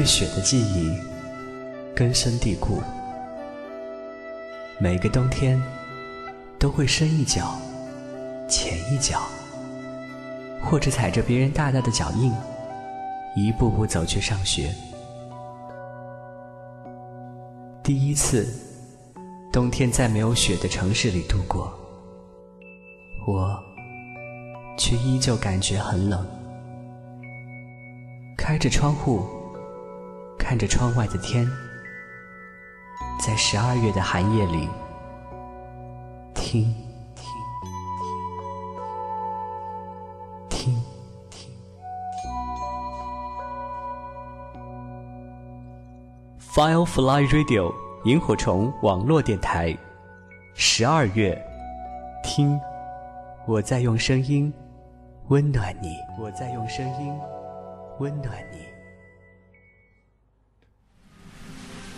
对雪的记忆根深蒂固，每个冬天都会深一脚浅一脚，或者踩着别人大大的脚印，一步步走去上学。第一次冬天在没有雪的城市里度过，我却依旧感觉很冷。开着窗户，看着窗外的天，在十二月的寒夜里，听听听听。Firefly Radio 萤火虫网络电台，十二月，听，我在用声音温暖你，我在用声音。温暖你。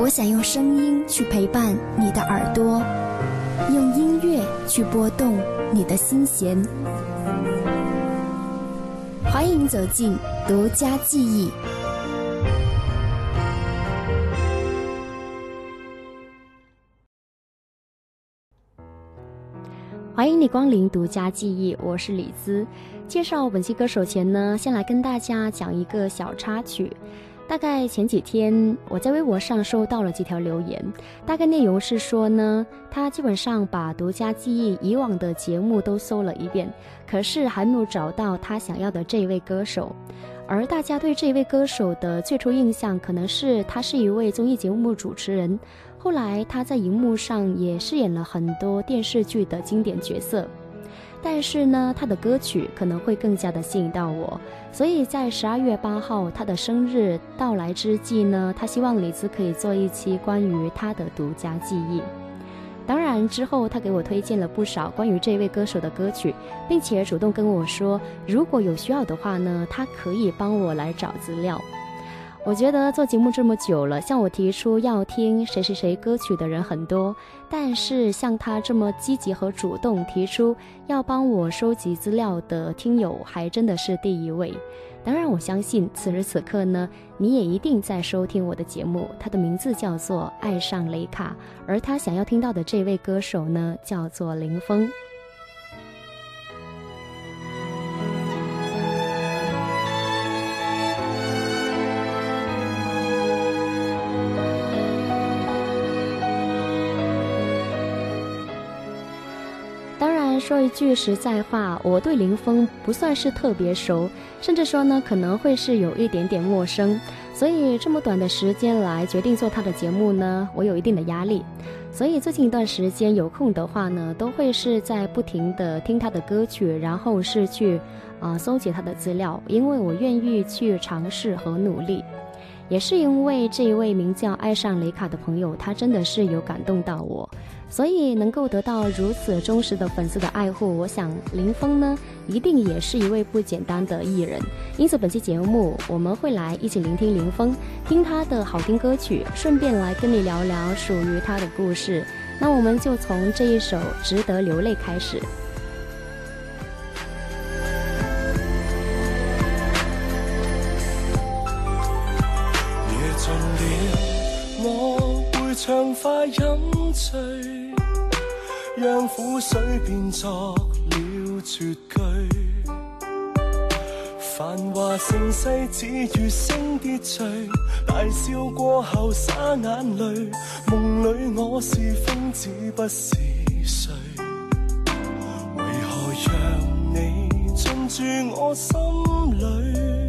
我想用声音去陪伴你的耳朵，用音乐去拨动你的心弦。欢迎走进独家记忆。欢迎你光临独家记忆，我是李兹。介绍本期歌手前呢，先来跟大家讲一个小插曲。大概前几天，我在微博上收到了几条留言，大概内容是说呢，他基本上把独家记忆以往的节目都搜了一遍，可是还没有找到他想要的这位歌手。而大家对这位歌手的最初印象，可能是他是一位综艺节目主持人，后来他在荧幕上也饰演了很多电视剧的经典角色。但是呢，他的歌曲可能会更加的吸引到我，所以在十二月八号他的生日到来之际呢，他希望李子可以做一期关于他的独家记忆。当然之后他给我推荐了不少关于这位歌手的歌曲，并且主动跟我说，如果有需要的话呢，他可以帮我来找资料。我觉得做节目这么久了，向我提出要听谁谁谁歌曲的人很多，但是像他这么积极和主动提出要帮我收集资料的听友，还真的是第一位。当然，我相信此时此刻呢，你也一定在收听我的节目。他的名字叫做爱上雷卡，而他想要听到的这位歌手呢，叫做林峰。说一句实在话，我对林峰不算是特别熟，甚至说呢，可能会是有一点点陌生。所以这么短的时间来决定做他的节目呢，我有一定的压力。所以最近一段时间有空的话呢，都会是在不停的听他的歌曲，然后是去啊搜集他的资料，因为我愿意去尝试和努力。也是因为这一位名叫爱上雷卡的朋友，他真的是有感动到我。所以能够得到如此忠实的粉丝的爱护，我想林峰呢一定也是一位不简单的艺人。因此本期节目我们会来一起聆听林峰，听他的好听歌曲，顺便来跟你聊聊属于他的故事。那我们就从这一首《值得流泪》开始。畅快饮醉，让苦水变作了绝句。繁华盛世只悦声跌坠，大笑过后洒眼泪。梦里我是疯子不是谁？为何让你进驻我心里？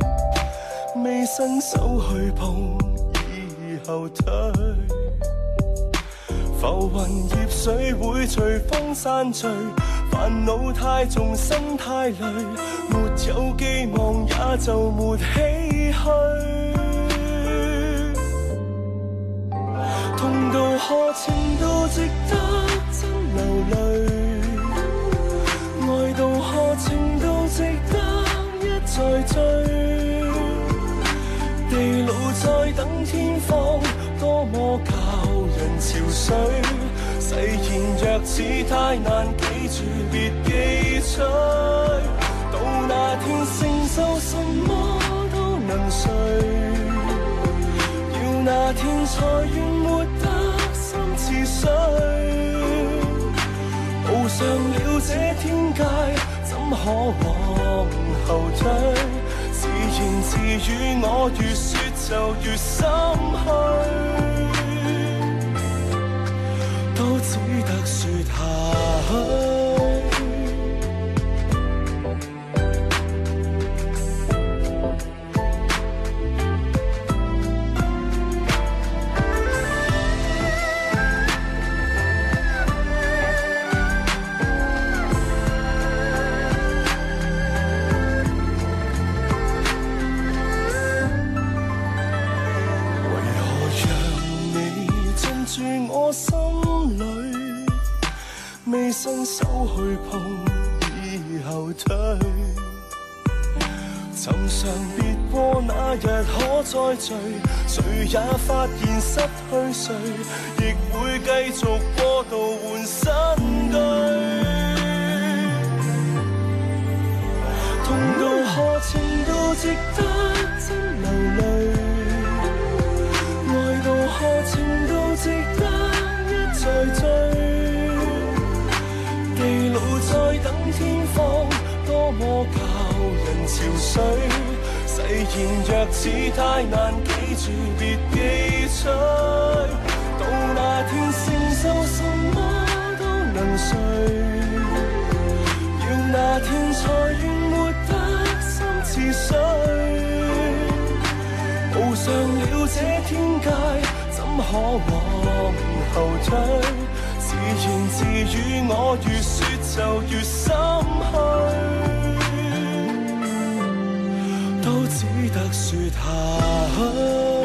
未伸手去碰，已后退。浮云叶水会随风散聚，烦恼太重，心太累，没有寄望也就没唏嘘。痛到何情都值得真流泪？爱到何情都值得一再追？地老在等天荒，多么教人憔悴。誓言若似太难记住，别记取。到那天承受什么都能睡，要那天才愿活得心似水。步上了这天界，怎可往后退？自言自语，我越说就越心虚，得伸手去碰，已后退。寻常别过那日可再聚，谁也发现失去谁，亦会继续过度换新居。痛到何情都值得真流泪，爱到何情都值得多么教人憔悴。誓言若似太难记住，别记取。到那天承受什么都能睡，要那天才愿活得心似水。步上了这天界，怎可往后退？自言自语，我越说就越心虚，只得说下去。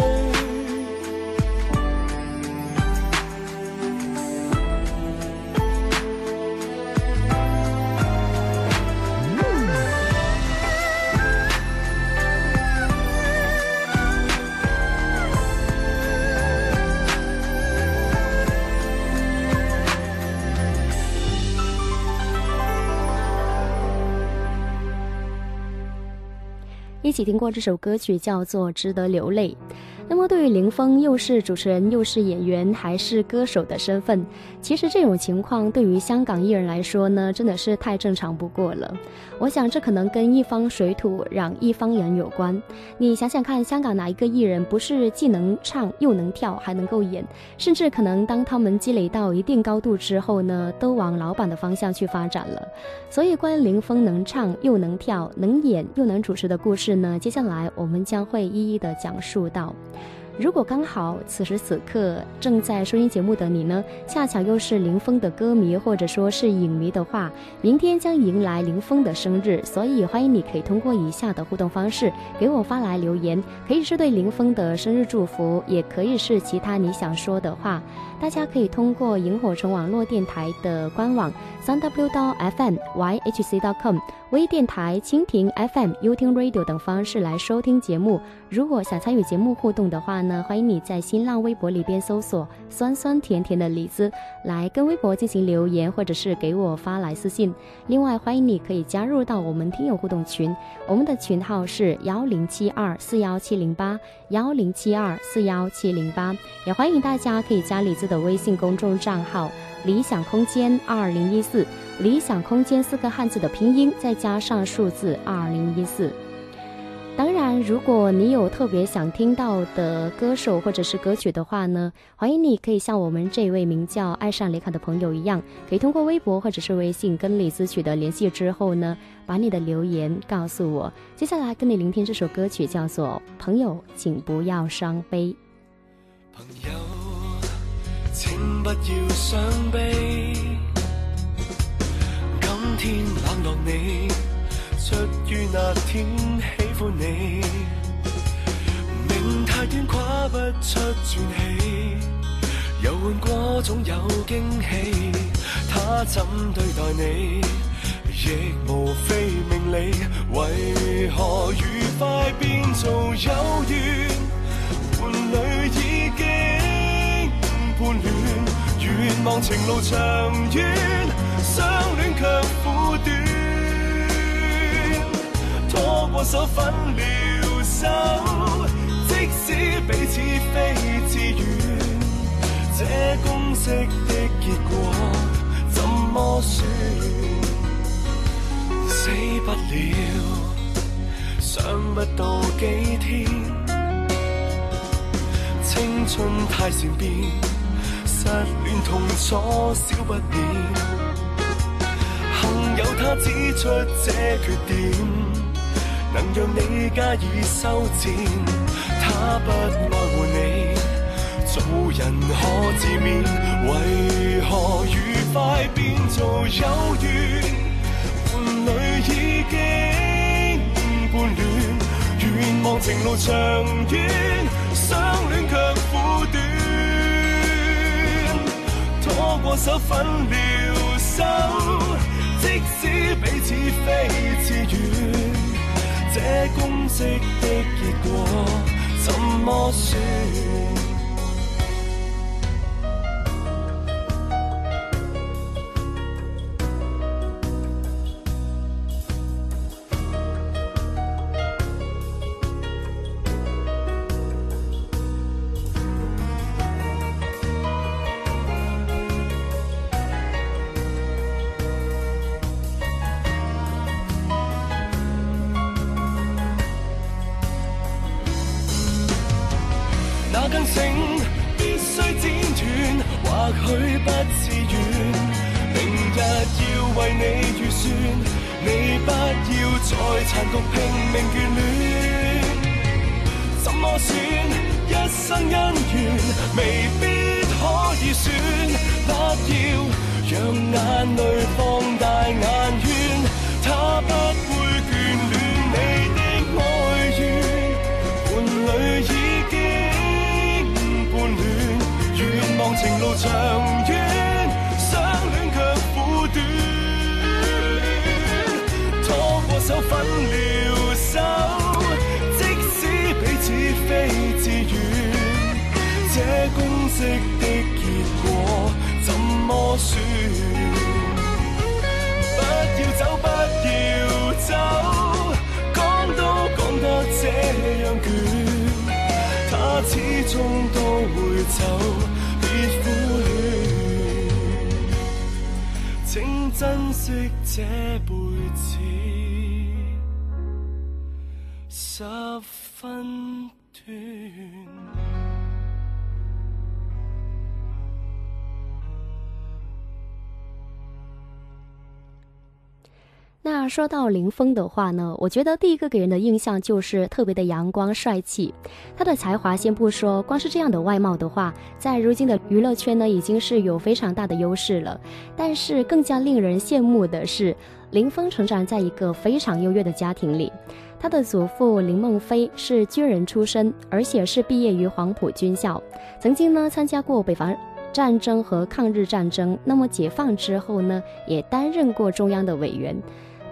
一起听过这首歌曲，叫做《值得流泪》。那么，对于林峰，又是主持人，又是演员，还是歌手的身份，其实这种情况对于香港艺人来说呢，真的是太正常不过了。我想，这可能跟一方水土养一方人有关。你想想看，香港哪一个艺人不是既能唱又能跳，还能够演？甚至可能当他们积累到一定高度之后呢，都往老板的方向去发展了。所以，关于林峰能唱又能跳、能演又能主持的故事呢，接下来我们将会一一的讲述到。如果刚好此时此刻正在收听节目的你呢，恰巧又是林峰的歌迷或者说是影迷的话，明天将迎来林峰的生日，所以欢迎你可以通过以下的互动方式给我发来留言，可以是对林峰的生日祝福，也可以是其他你想说的话。大家可以通过萤火虫网络电台的官网三 w 到 fm yhc 到 com 微电台、蜻蜓 FM、u 听 Radio 等方式来收听节目。如果想参与节目互动的话呢，欢迎你在新浪微博里边搜索“酸酸甜甜的李子”来跟微博进行留言，或者是给我发来私信。另外，欢迎你可以加入到我们听友互动群，我们的群号是幺零七二四幺七零八幺零七二四幺七零八，也欢迎大家可以加李子的微信公众账号“理想空间二零一四”。理想空间四个汉字的拼音，再加上数字二零一四。当然，如果你有特别想听到的歌手或者是歌曲的话呢，欢迎你可以像我们这位名叫爱上雷卡的朋友一样，可以通过微博或者是微信跟李子取得联系之后呢，把你的留言告诉我。接下来跟你聆听这首歌曲，叫做《朋友，请不要伤悲》。朋友，请不要伤悲。今天冷落你，出于那天喜欢你。命太短，跨不出传奇。游玩过总有惊喜，他怎对待你，亦无非命理。为何愉快变做有怨？伴侣已经叛乱，愿望情路长远，相恋却苦短。拖过手，分了手，即使彼此非自愿。这公式的结果怎么算？死不了，想不到几天。青春太善变，失恋痛楚少不免。幸有他指出这缺点，能让你加以修剪。他不爱护你。做人可自勉，为何愉快变做有怨？伴侣已经叛乱，愿望情路长远，相恋却苦短。拖过手，分了手，即使彼此非自愿，这公式的结果怎么算？不要走不要走讲都讲得这样倦他始终都会走别苦恋请珍惜这辈子十分那说到林峰的话呢，我觉得第一个给人的印象就是特别的阳光帅气。他的才华先不说，光是这样的外貌的话，在如今的娱乐圈呢，已经是有非常大的优势了。但是更加令人羡慕的是，林峰成长在一个非常优越的家庭里。他的祖父林梦飞是军人出身，而且是毕业于黄埔军校，曾经呢参加过北伐战争和抗日战争。那么解放之后呢，也担任过中央的委员。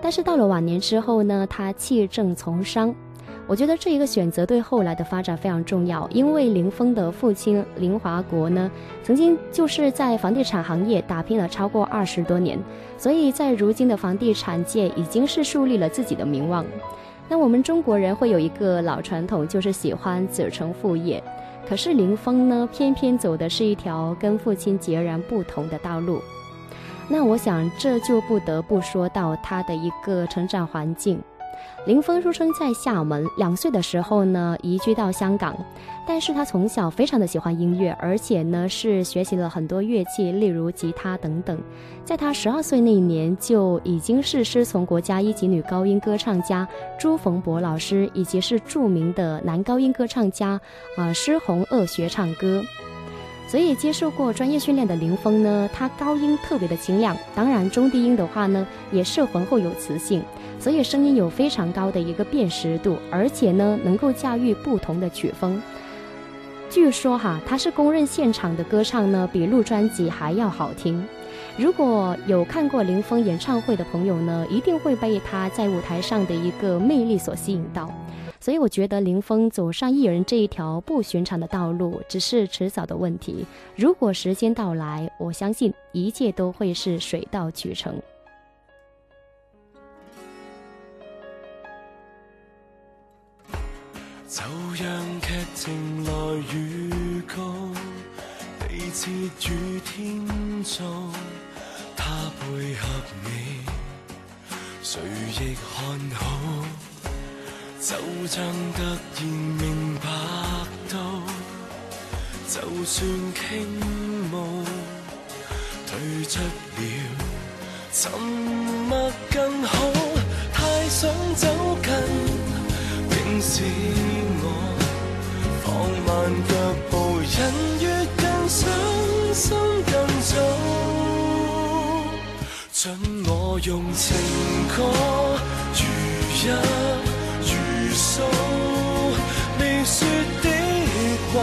但是到了晚年之后呢，他弃政从商。我觉得这一个选择对后来的发展非常重要，因为林峰的父亲林华国呢，曾经就是在房地产行业打拼了超过二十多年，所以在如今的房地产界已经是树立了自己的名望。那我们中国人会有一个老传统，就是喜欢子承父业，可是林峰呢，偏偏走的是一条跟父亲截然不同的道路。那我想，这就不得不说到他的一个成长环境。林峰出生在厦门，两岁的时候呢移居到香港，但是他从小非常的喜欢音乐，而且呢是学习了很多乐器，例如吉他等等。在他十二岁那一年，就已经是师从国家一级女高音歌唱家朱逢博老师，以及是著名的男高音歌唱家啊施洪鄂学唱歌。所以接受过专业训练的林峰呢，他高音特别的清亮，当然中低音的话呢，也是浑厚有磁性，所以声音有非常高的一个辨识度，而且呢，能够驾驭不同的曲风。据说哈，他是公认现场的歌唱呢，比录专辑还要好听。如果有看过林峰演唱会的朋友呢，一定会被他在舞台上的一个魅力所吸引到。所以我觉得林峰走上艺人这一条不寻常的道路，只是迟早的问题。如果时间到来，我相信一切都会是水到渠成。就让剧情来预告，地设与天造，他配合你，谁亦看好。就像突然明白到，就算倾慕，退出了，沉默更好。太想走近，竟使。放慢脚步，人越近，伤心更早。准我用情歌，如一未说的话，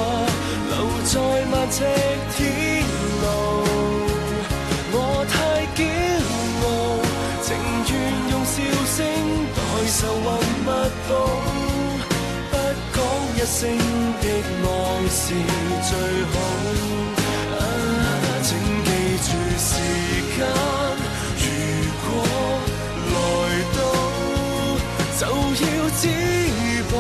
留在万尺天路。我太骄傲，情愿用笑声代愁云密布。一声的爱是最好，请记住时间。如果来到，就要知步，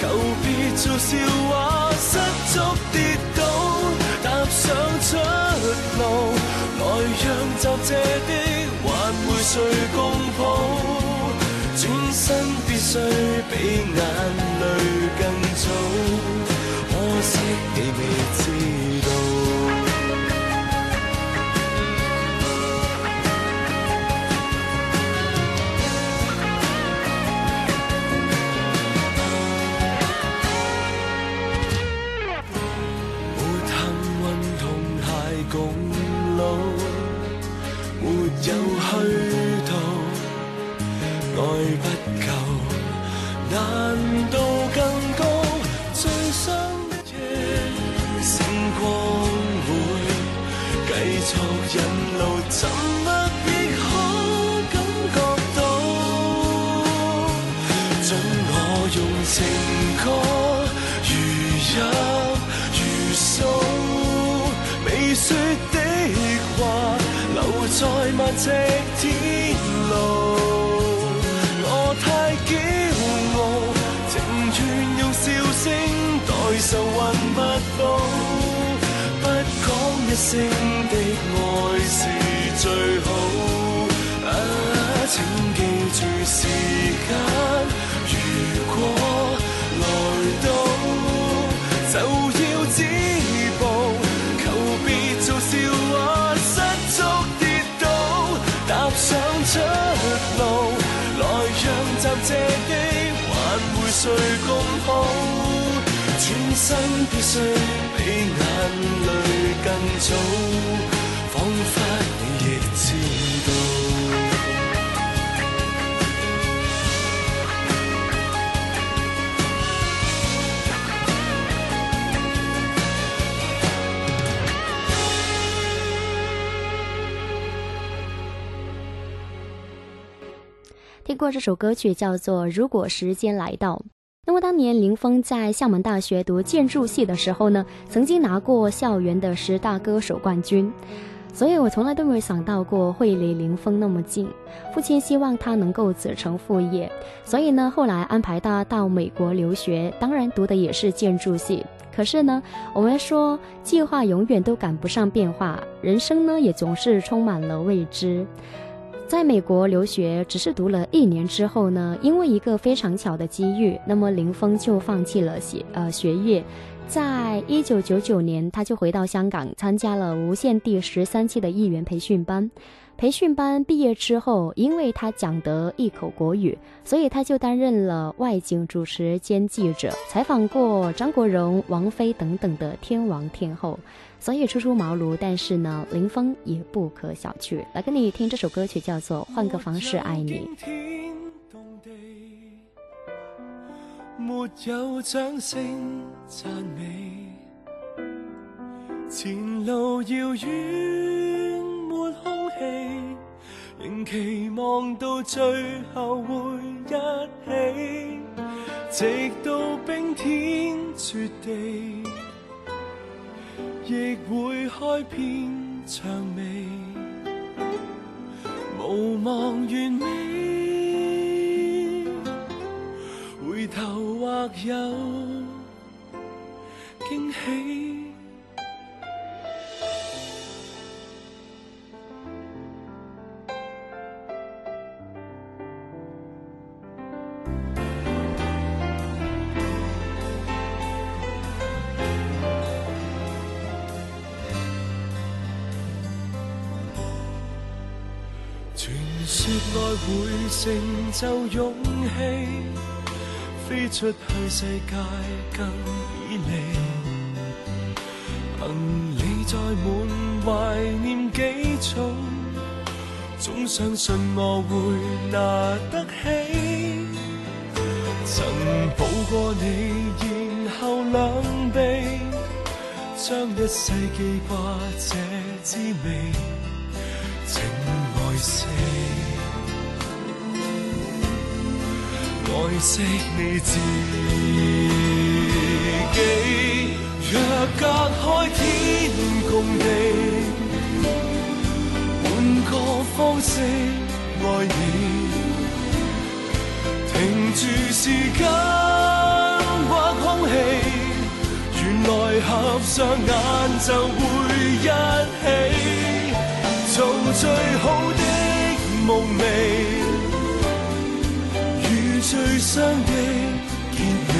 求别做笑话，失足跌倒，踏上出路，来让暂借的还回谁共抱？转身必须比眼泪更早，可惜你未又去到。爱不够，难度更高。最伤的夜，星光会继续引路，在漫尺天路，我太骄傲，情愿用笑声代受还不报，不讲一声的爱是最好。啊，请记住时间。谁共抱？转身必须比眼泪更早，仿佛过这首歌曲叫做《如果时间来到》。那么当年林峰在厦门大学读建筑系的时候呢，曾经拿过校园的十大歌手冠军，所以我从来都没有想到过会离林峰那么近。父亲希望他能够子承父业，所以呢，后来安排他到美国留学，当然读的也是建筑系。可是呢，我们说计划永远都赶不上变化，人生呢也总是充满了未知。在美国留学只是读了一年之后呢，因为一个非常巧的机遇，那么林峰就放弃了学呃学业，在一九九九年他就回到香港参加了无线第十三期的艺员培训班。培训班毕业之后，因为他讲得一口国语，所以他就担任了外景主持兼记者，采访过张国荣、王菲等等的天王天后。所以初出茅庐，但是呢，林峰也不可小觑。来跟你听这首歌曲，叫做《换个方式爱你》。没有掌声赞美，前路遥远没空气，仍期望到最后会一起，直到冰天雪地，亦会开遍蔷薇，无望完美，回头或有惊喜。会成就勇气，飞出去世界更美丽。行李载满怀念几重，总相信我会拿得起。曾抱过你，然后两臂，将一世记挂这滋味。情爱惜，爱惜你自己。若隔开天共地，换个方式爱你。停住时间或空气，原来合上眼就会一起。做最好的梦寐，最伤的结尾，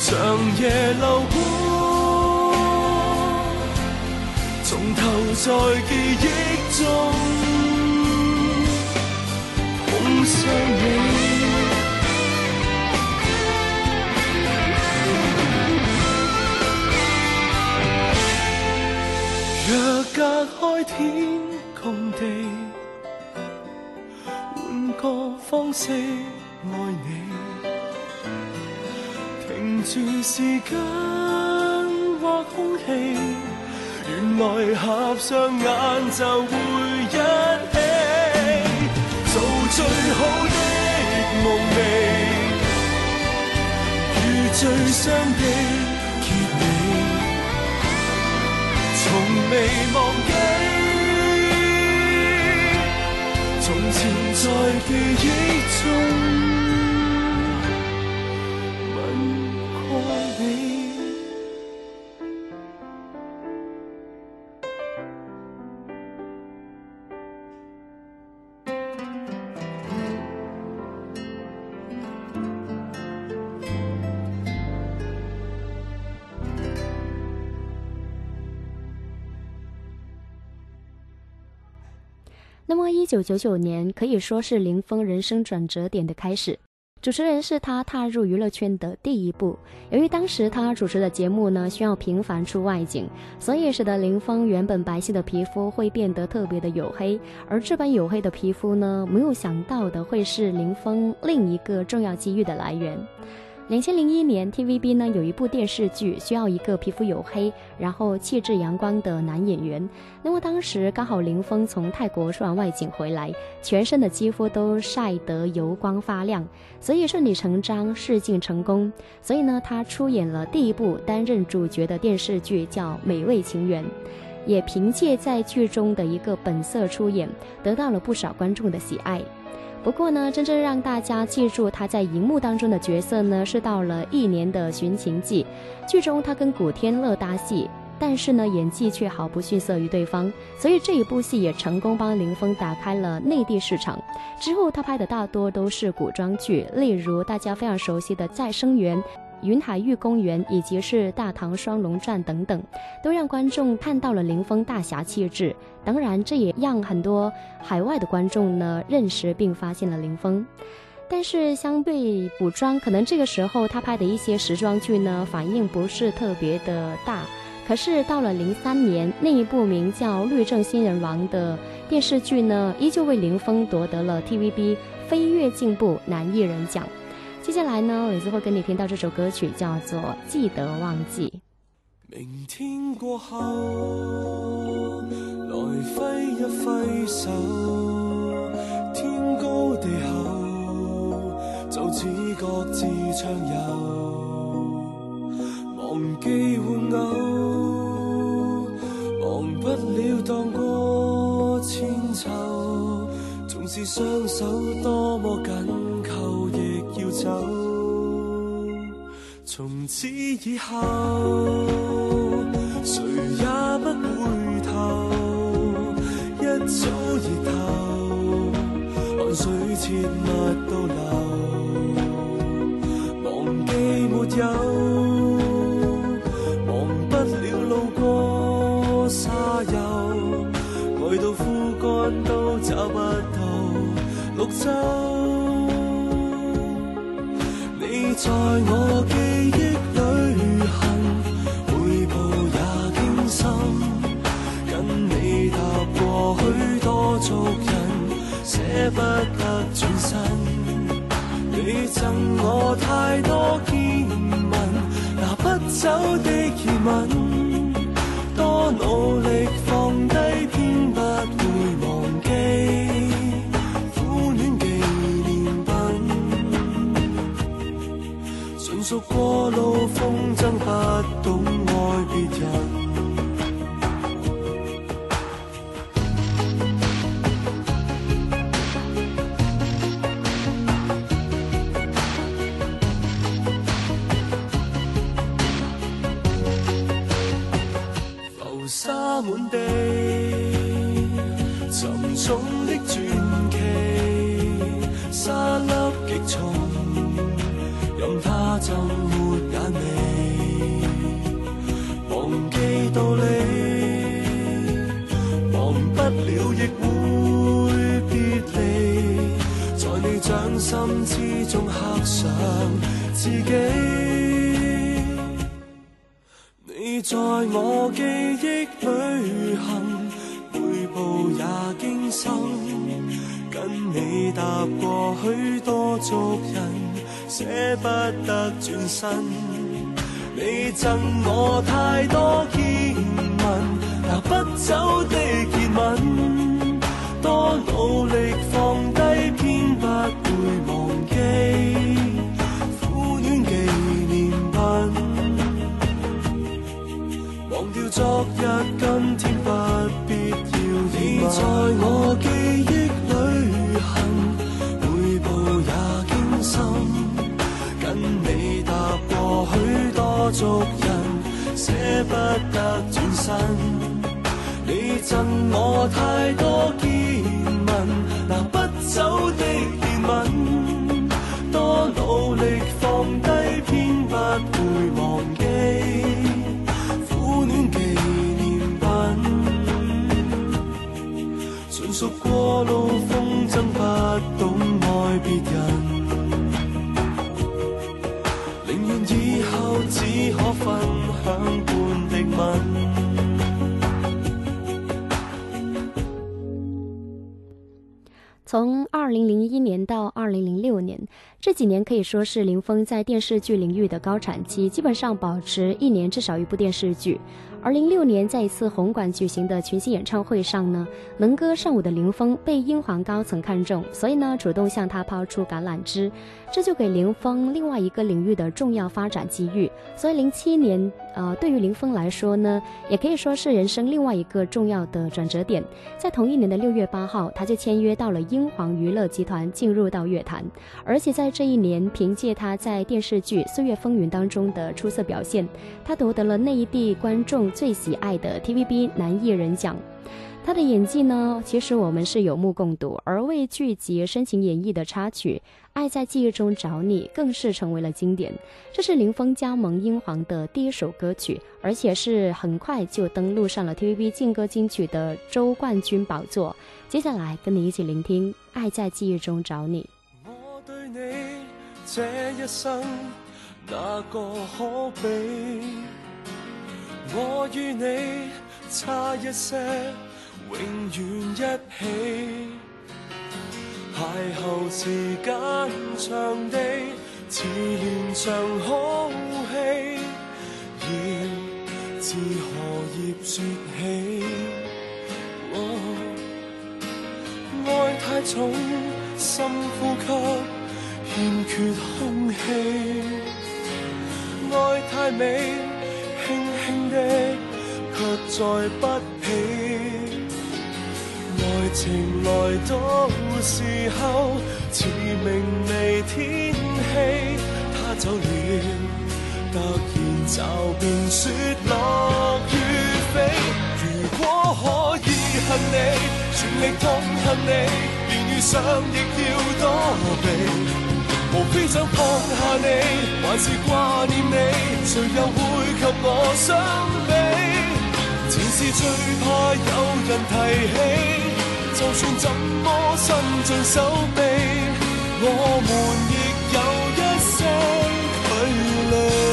长夜流过，从头在记忆。住时间或空气，原来合上眼就会一起，做最好的梦寐，与最伤的结尾。从未忘记，从前在记忆中九九九年可以说是林峰人生转折点的开始。主持人是他踏入娱乐圈的第一步。由于当时他主持的节目呢需要频繁出外景，所以使得林峰原本白皙的皮肤会变得特别的黝黑。而这般黝黑的皮肤呢，没有想到的会是林峰另一个重要机遇的来源。两千零一年，TVB 呢有一部电视剧需要一个皮肤黝黑，然后气质阳光的男演员。那么当时刚好林峰从泰国出完外景回来，全身的肌肤都晒得油光发亮，所以顺理成章试镜成功。所以呢，他出演了第一部担任主角的电视剧，叫《美味情缘》，也凭借在剧中的一个本色出演，得到了不少观众的喜爱。不过呢，真正让大家记住他在荧幕当中的角色呢，是到了一年的《寻情记》，剧中他跟古天乐搭戏，但是呢，演技却毫不逊色于对方，所以这一部戏也成功帮林峰打开了内地市场。之后他拍的大多都是古装剧，例如大家非常熟悉的《再生缘》。云海玉公园以及是《大唐双龙传》等等，都让观众看到了林峰大侠气质。当然，这也让很多海外的观众呢认识并发现了林峰。但是相对古装，可能这个时候他拍的一些时装剧呢反应不是特别的大。可是到了零三年，那一部名叫《律政新人王》的电视剧呢，依旧为林峰夺得了 TVB 飞跃进步男艺人奖。接下来呢，李子会跟你听到这首歌曲，叫做《记得忘记》。明天过后，来挥一挥手，天高地厚，就似各自畅游，忘记玩偶，忘不了荡过千秋，纵使双手多么紧，走。从此以后，谁也不回头，一早热透，汗水切勿倒流，忘记没有，忘不了路过沙丘，爱到枯干都找不到绿洲。在我记忆旅行，每步也惊心。跟你踏过许多足印，舍不得转身。你赠我太多见闻，拿不走的疑问。多努力的传奇，沙粒极重。他怎没眼眉？忘记道理，忘不了亦会别离。在你掌心之中刻上自己，你在我记忆旅行，每步也惊心，跟你踏过许多俗人。舍不得转身，你赠我太多见闻，拿不走的热吻，多努力放低，偏不会忘记苦恋纪念品，忘掉昨日，今天不在我记忆旅行，每步也惊心。跟你踏过许多足印，舍不得转身。你赠我太多见闻，拿不走的只可分享半滴吻。从二零零一年到二零零六年，这几年可以说是林峰在电视剧领域的高产期，基本上保持一年至少一部电视剧。而零六年在一次红馆举行的群星演唱会上呢，能歌善舞的林峰被英皇高层看中，所以呢主动向他抛出橄榄枝，这就给林峰另外一个领域的重要发展机遇。所以零七年，呃，对于林峰来说呢，也可以说是人生另外一个重要的转折点。在同一年的六月八号，他就签约到了英皇娱乐集团，进入到乐坛。而且在这一年，凭借他在电视剧《岁月风云》当中的出色表现，他夺得了内地观众。最喜爱的 TVB 男艺人奖，他的演技呢，其实我们是有目共睹。而为剧集深情演绎的插曲《爱在记忆中找你》更是成为了经典。这是林峰加盟英皇的第一首歌曲，而且是很快就登陆上了 TVB 劲歌金曲的周冠军宝座。接下来跟你一起聆听《爱在记忆中找你》。我对你这一生，哪个可比？我与你差一些，永远一起。邂逅时间长地，似连场好戏。要自何叶说起。爱太重，深呼吸，欠缺空气。爱太美，的，却载不起。爱情来到时候，似明媚天气，他走了，突然骤变雪落雨飞。如果可以恨你，全力痛恨你，连遇上亦要躲避。无非想放下你，还是挂念你，谁又会及我相比？前事最怕有人提起，就算怎么伸尽手臂，我们亦有一些距离。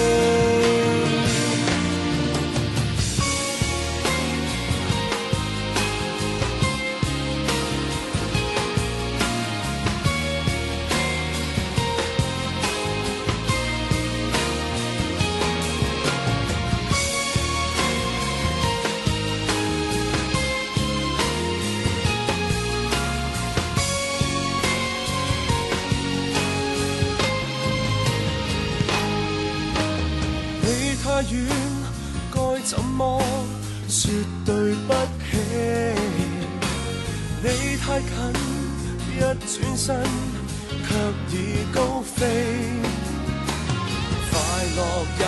一转身却已高飞。快乐也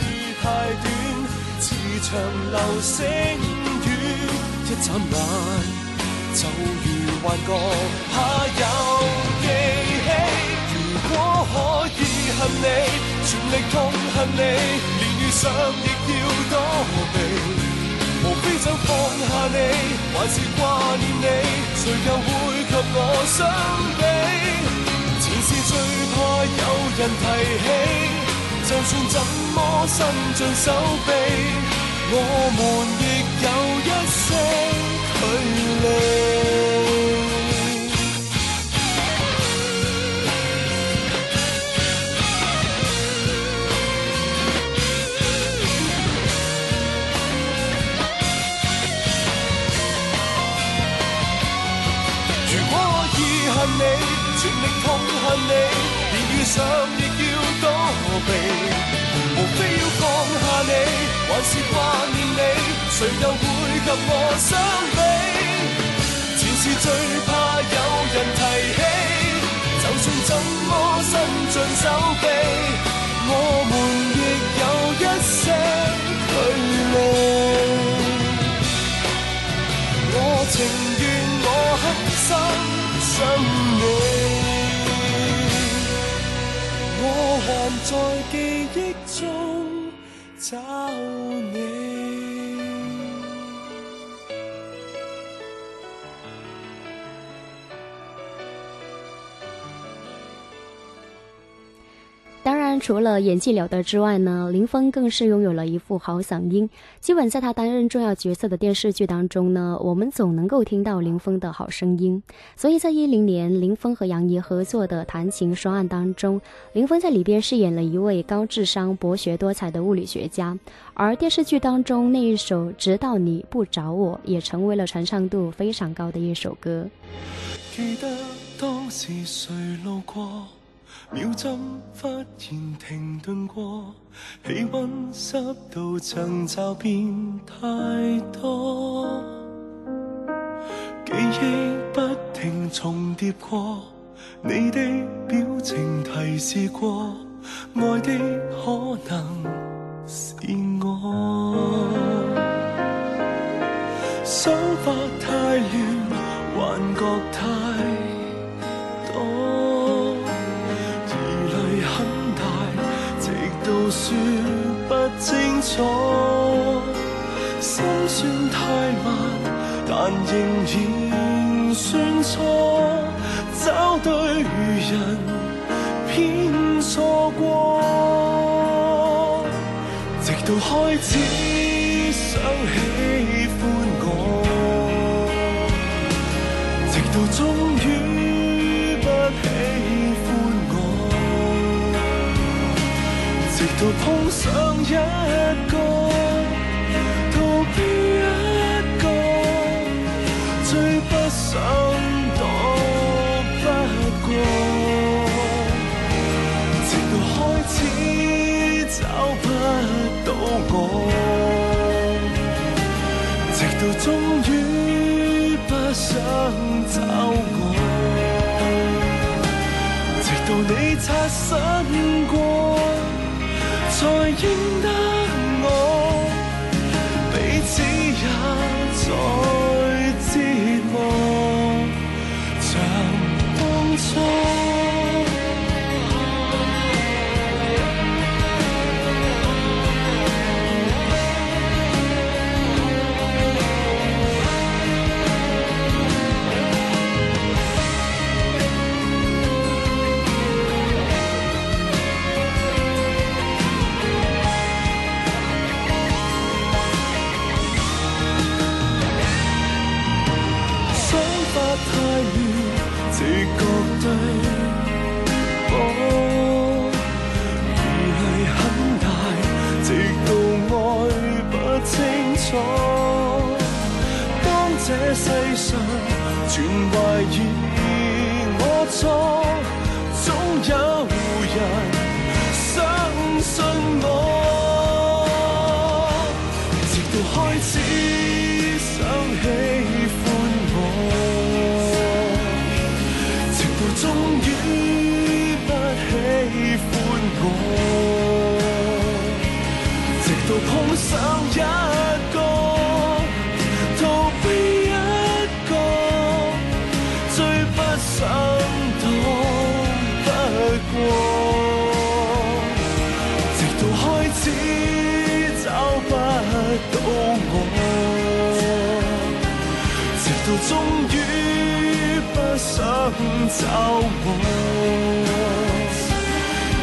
许太短，似长流星雨，一眨眼就如幻觉，怕有记起。如果可以恨你，全力痛恨你，连遇上亦要躲避。想放下你，还是挂念你，谁又会及我相比？前事最怕有人提起，就算怎么伸尽手臂，我们亦有一些距离。你，连遇上亦要躲避。无非要放下你，还是挂念你，谁又会及我相比？前事最怕有人提起，就算怎么伸尽手臂，我们亦有一些距离。我情愿我狠心想你，但在记忆中找你。除了演技了得之外呢，林峰更是拥有了一副好嗓音。基本在他担任重要角色的电视剧当中呢，我们总能够听到林峰的好声音。所以在一零年，林峰和杨怡合作的《谈情双案》当中，林峰在里边饰演了一位高智商、博学多才的物理学家。而电视剧当中那一首《直到你不找我》，也成为了传唱度非常高的一首歌。记得当时谁路过，秒针忽然停顿过，气温湿度曾骤变太多，记忆不停重叠过，你的表情提示过，爱的可能是我。想法太亂，幻覺太说不清楚。心算太慢，但仍然算錯，找對人偏錯過。直到開始想喜歡我，直到终来碰上一个逃避一个最不想躲不过直到开始找不到我直到终于不想找我直到你擦身过才认得我彼此也在要碰上一个，逃避一个，追不想躲不过，直到开始找不到我，直到终于不想找我，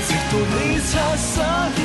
直到你擦身。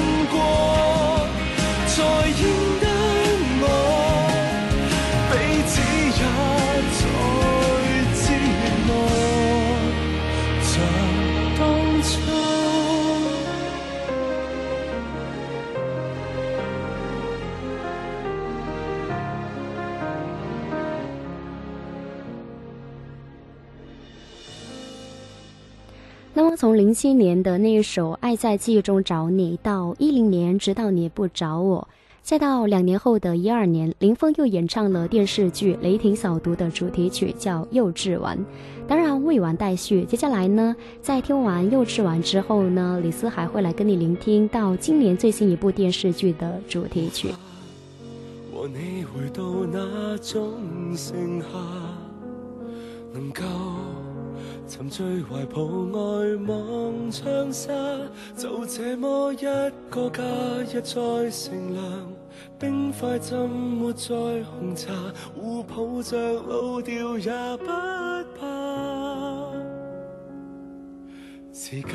从零七年的那一首《爱在记忆中找你》，到一零年直到你不找我，再到两年后的一二年，林峰又演唱了电视剧《雷霆扫毒》的主题曲，叫《幼稚丸》。当然未完待续，接下来呢，在听完《幼稚丸》之后呢，李斯还会来跟你聆听到今年最新一部电视剧的主题曲。和你回到那种盛夏，能够。沉醉怀抱外望窗纱，就这么一个假日在乘凉，冰块浸没在红茶，互抱着老掉也不怕。时间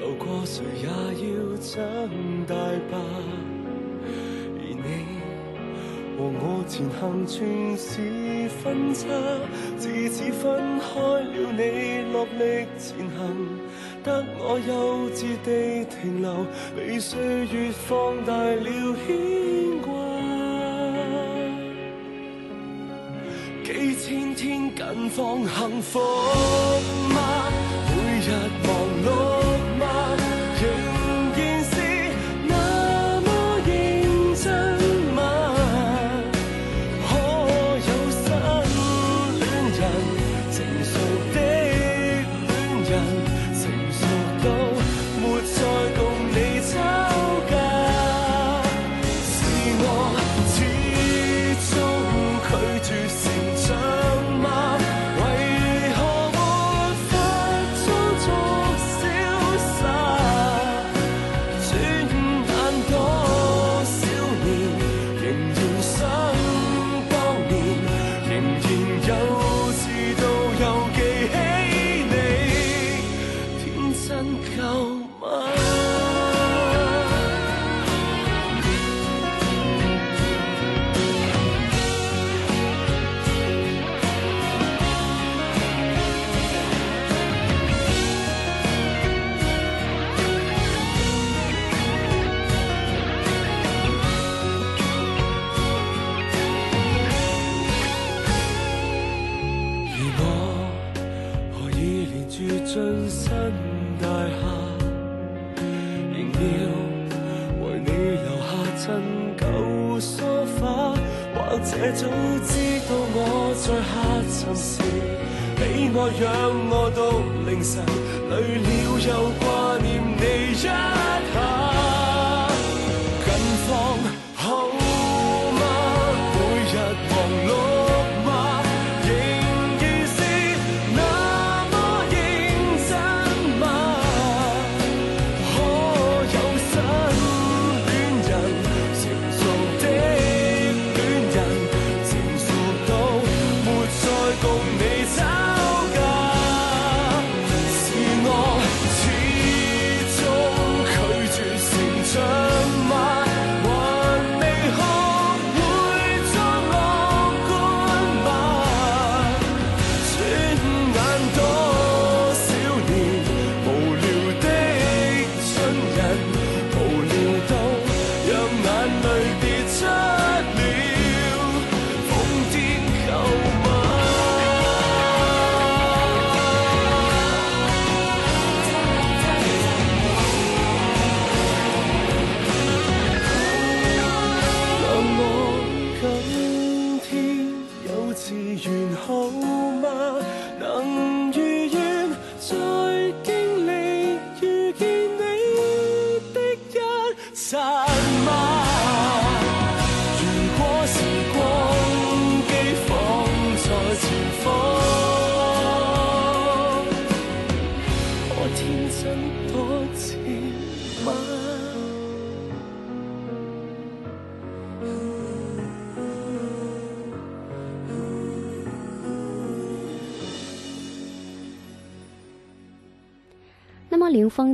流过，谁也要长大吧。和我前行全是分岔，自此分开了，你落力前行，得我幼稚地停留，被岁月放大了牵挂。几千天近况幸福吗？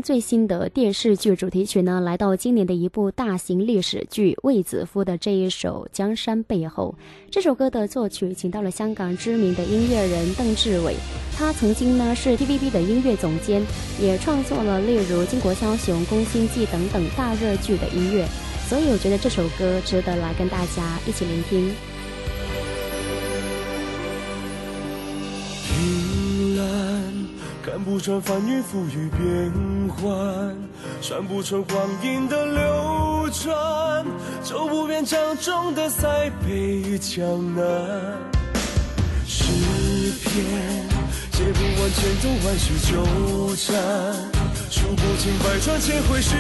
最新的电视剧主题曲呢，来到今年的一部大型历史剧《卫子夫》的这一首《江山背后》。这首歌的作曲请到了香港知名的音乐人邓志伟，他曾经呢是 TVB 的音乐总监，也创作了例如《巾帼枭雄》《宫心计》等等大热剧的音乐，所以我觉得这首歌值得来跟大家一起聆听。不穿翻云覆雨变幻，穿不穿光阴的流转，走不遍掌中的塞北与江南。诗篇写不完千头万绪纠缠，数不尽百转千回循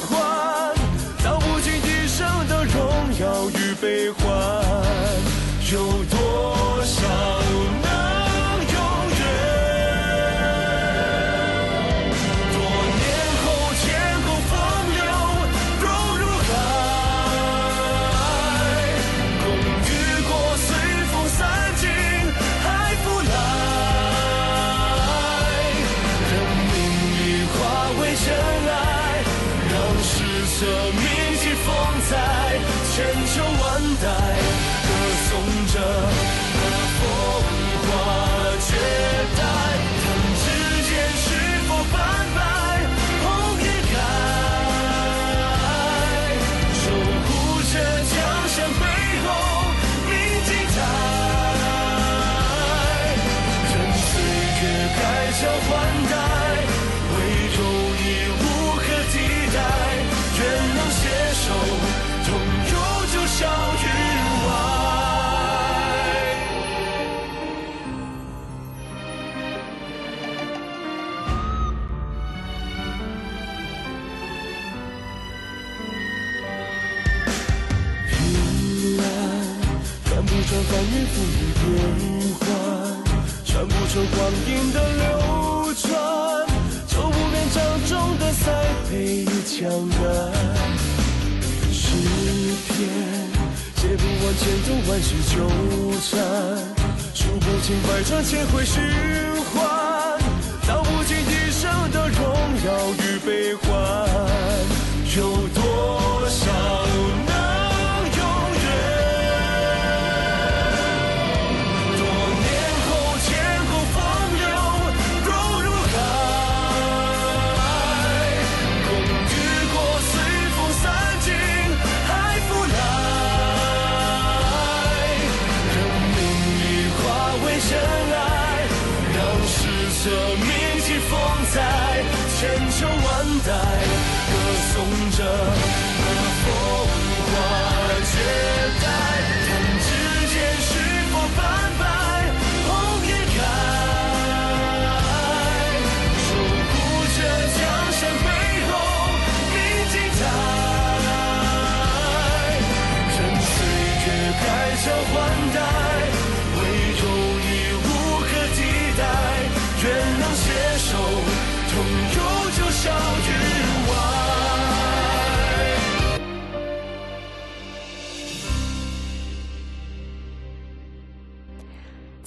环，道不尽一生的荣耀与悲欢，有多少？穿不穿光阴的流转，走不遍掌中的塞北与江南。诗篇写不完千头万绪纠缠，数不尽百转千回循环，道不尽一生的荣耀与悲欢，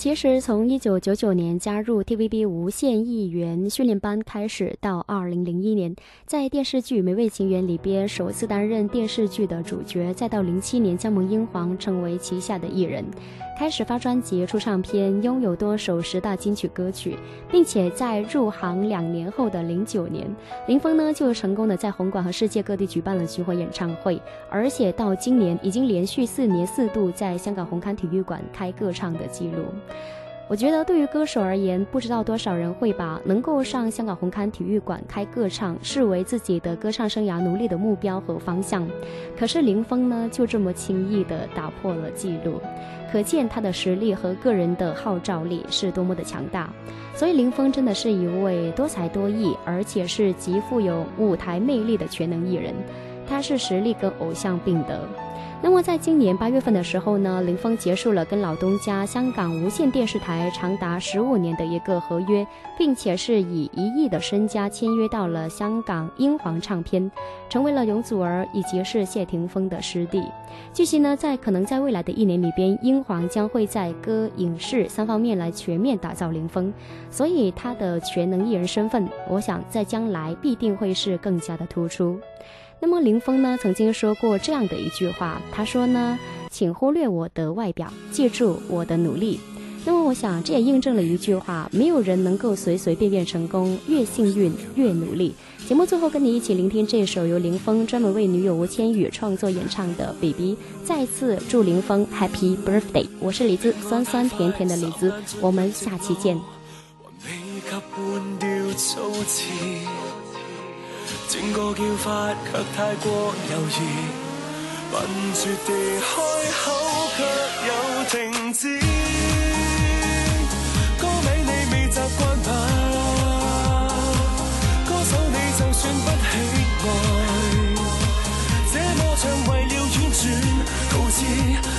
其实，从一九九九年加入 TVB 无线艺员训练班开始，到二零零一年在电视剧《美味情缘》里边首次担任电视剧的主角，再到零七年加盟英皇，成为旗下的艺人。开始发专辑、出唱片，拥有多首十大金曲歌曲，并且在入行两年后的零九年，林峰呢就成功的在红馆和世界各地举办了巡回演唱会，而且到今年已经连续四年四度在香港红磡体育馆开个唱的记录。我觉得对于歌手而言，不知道多少人会把能够上香港红磡体育馆开歌唱视为自己的歌唱生涯努力的目标和方向。可是林峰呢，就这么轻易的打破了记录，可见他的实力和个人的号召力是多么的强大。所以林峰真的是一位多才多艺，而且是极富有舞台魅力的全能艺人。他是实力跟偶像并得。那么，在今年八月份的时候呢，林峰结束了跟老东家香港无线电视台长达十五年的一个合约，并且是以一亿的身家签约到了香港英皇唱片，成为了容祖儿以及是谢霆锋的师弟。据悉呢，在可能在未来的一年里边，英皇将会在歌、影视三方面来全面打造林峰，所以他的全能艺人身份，我想在将来必定会是更加的突出。那么林峰呢，曾经说过这样的一句话，他说呢，请忽略我的外表，记住我的努力。那么我想，这也印证了一句话：没有人能够随随便便成功，越幸运越努力。节目最后跟你一起聆听这首由林峰专门为女友吴千语创作演唱的《B B》，再次祝林峰 Happy Birthday！我是李子，酸酸甜甜的李子，我们下期见。整个叫法却太过犹豫，笨拙地开口却有停止。歌名你未习惯吧？歌手你就算不喜爱，这么唱为了婉转告知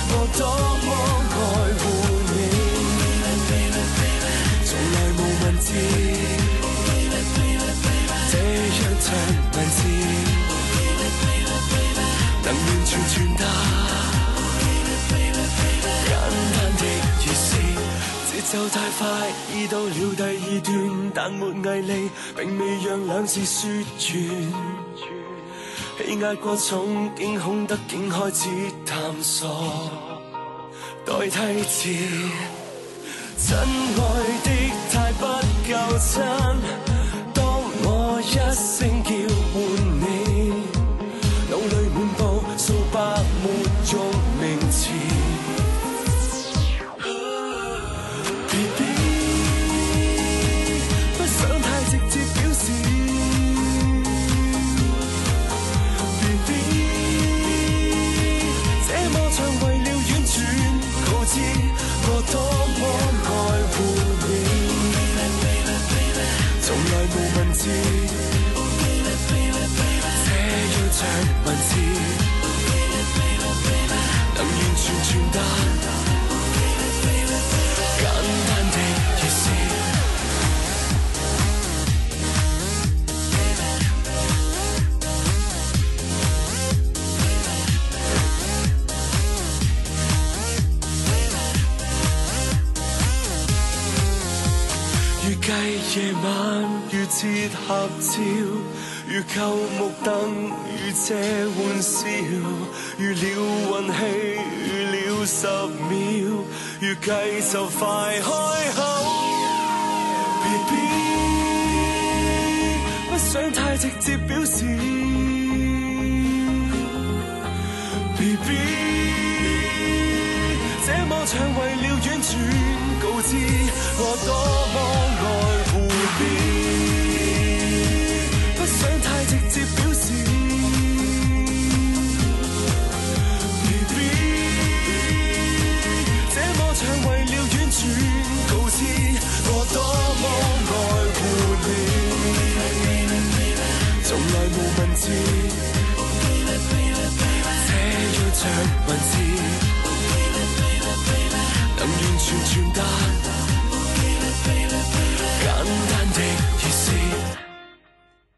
我多么爱护你，从来无文字。文字，能完全传达。简单的意思，节奏太快，已到了第二段，但没毅力，并未让两字说完。气压过重，惊恐得竟开始探索代替词。真爱的太不够我。一声叫唤全传达简单的意思。预计夜晚如切合照。如旧木凳，如借玩笑，如了运气，如了十秒，预计就快开口。BB，不想太直接表示。BB，这么长为了婉转告知我多这样着还是能完全传达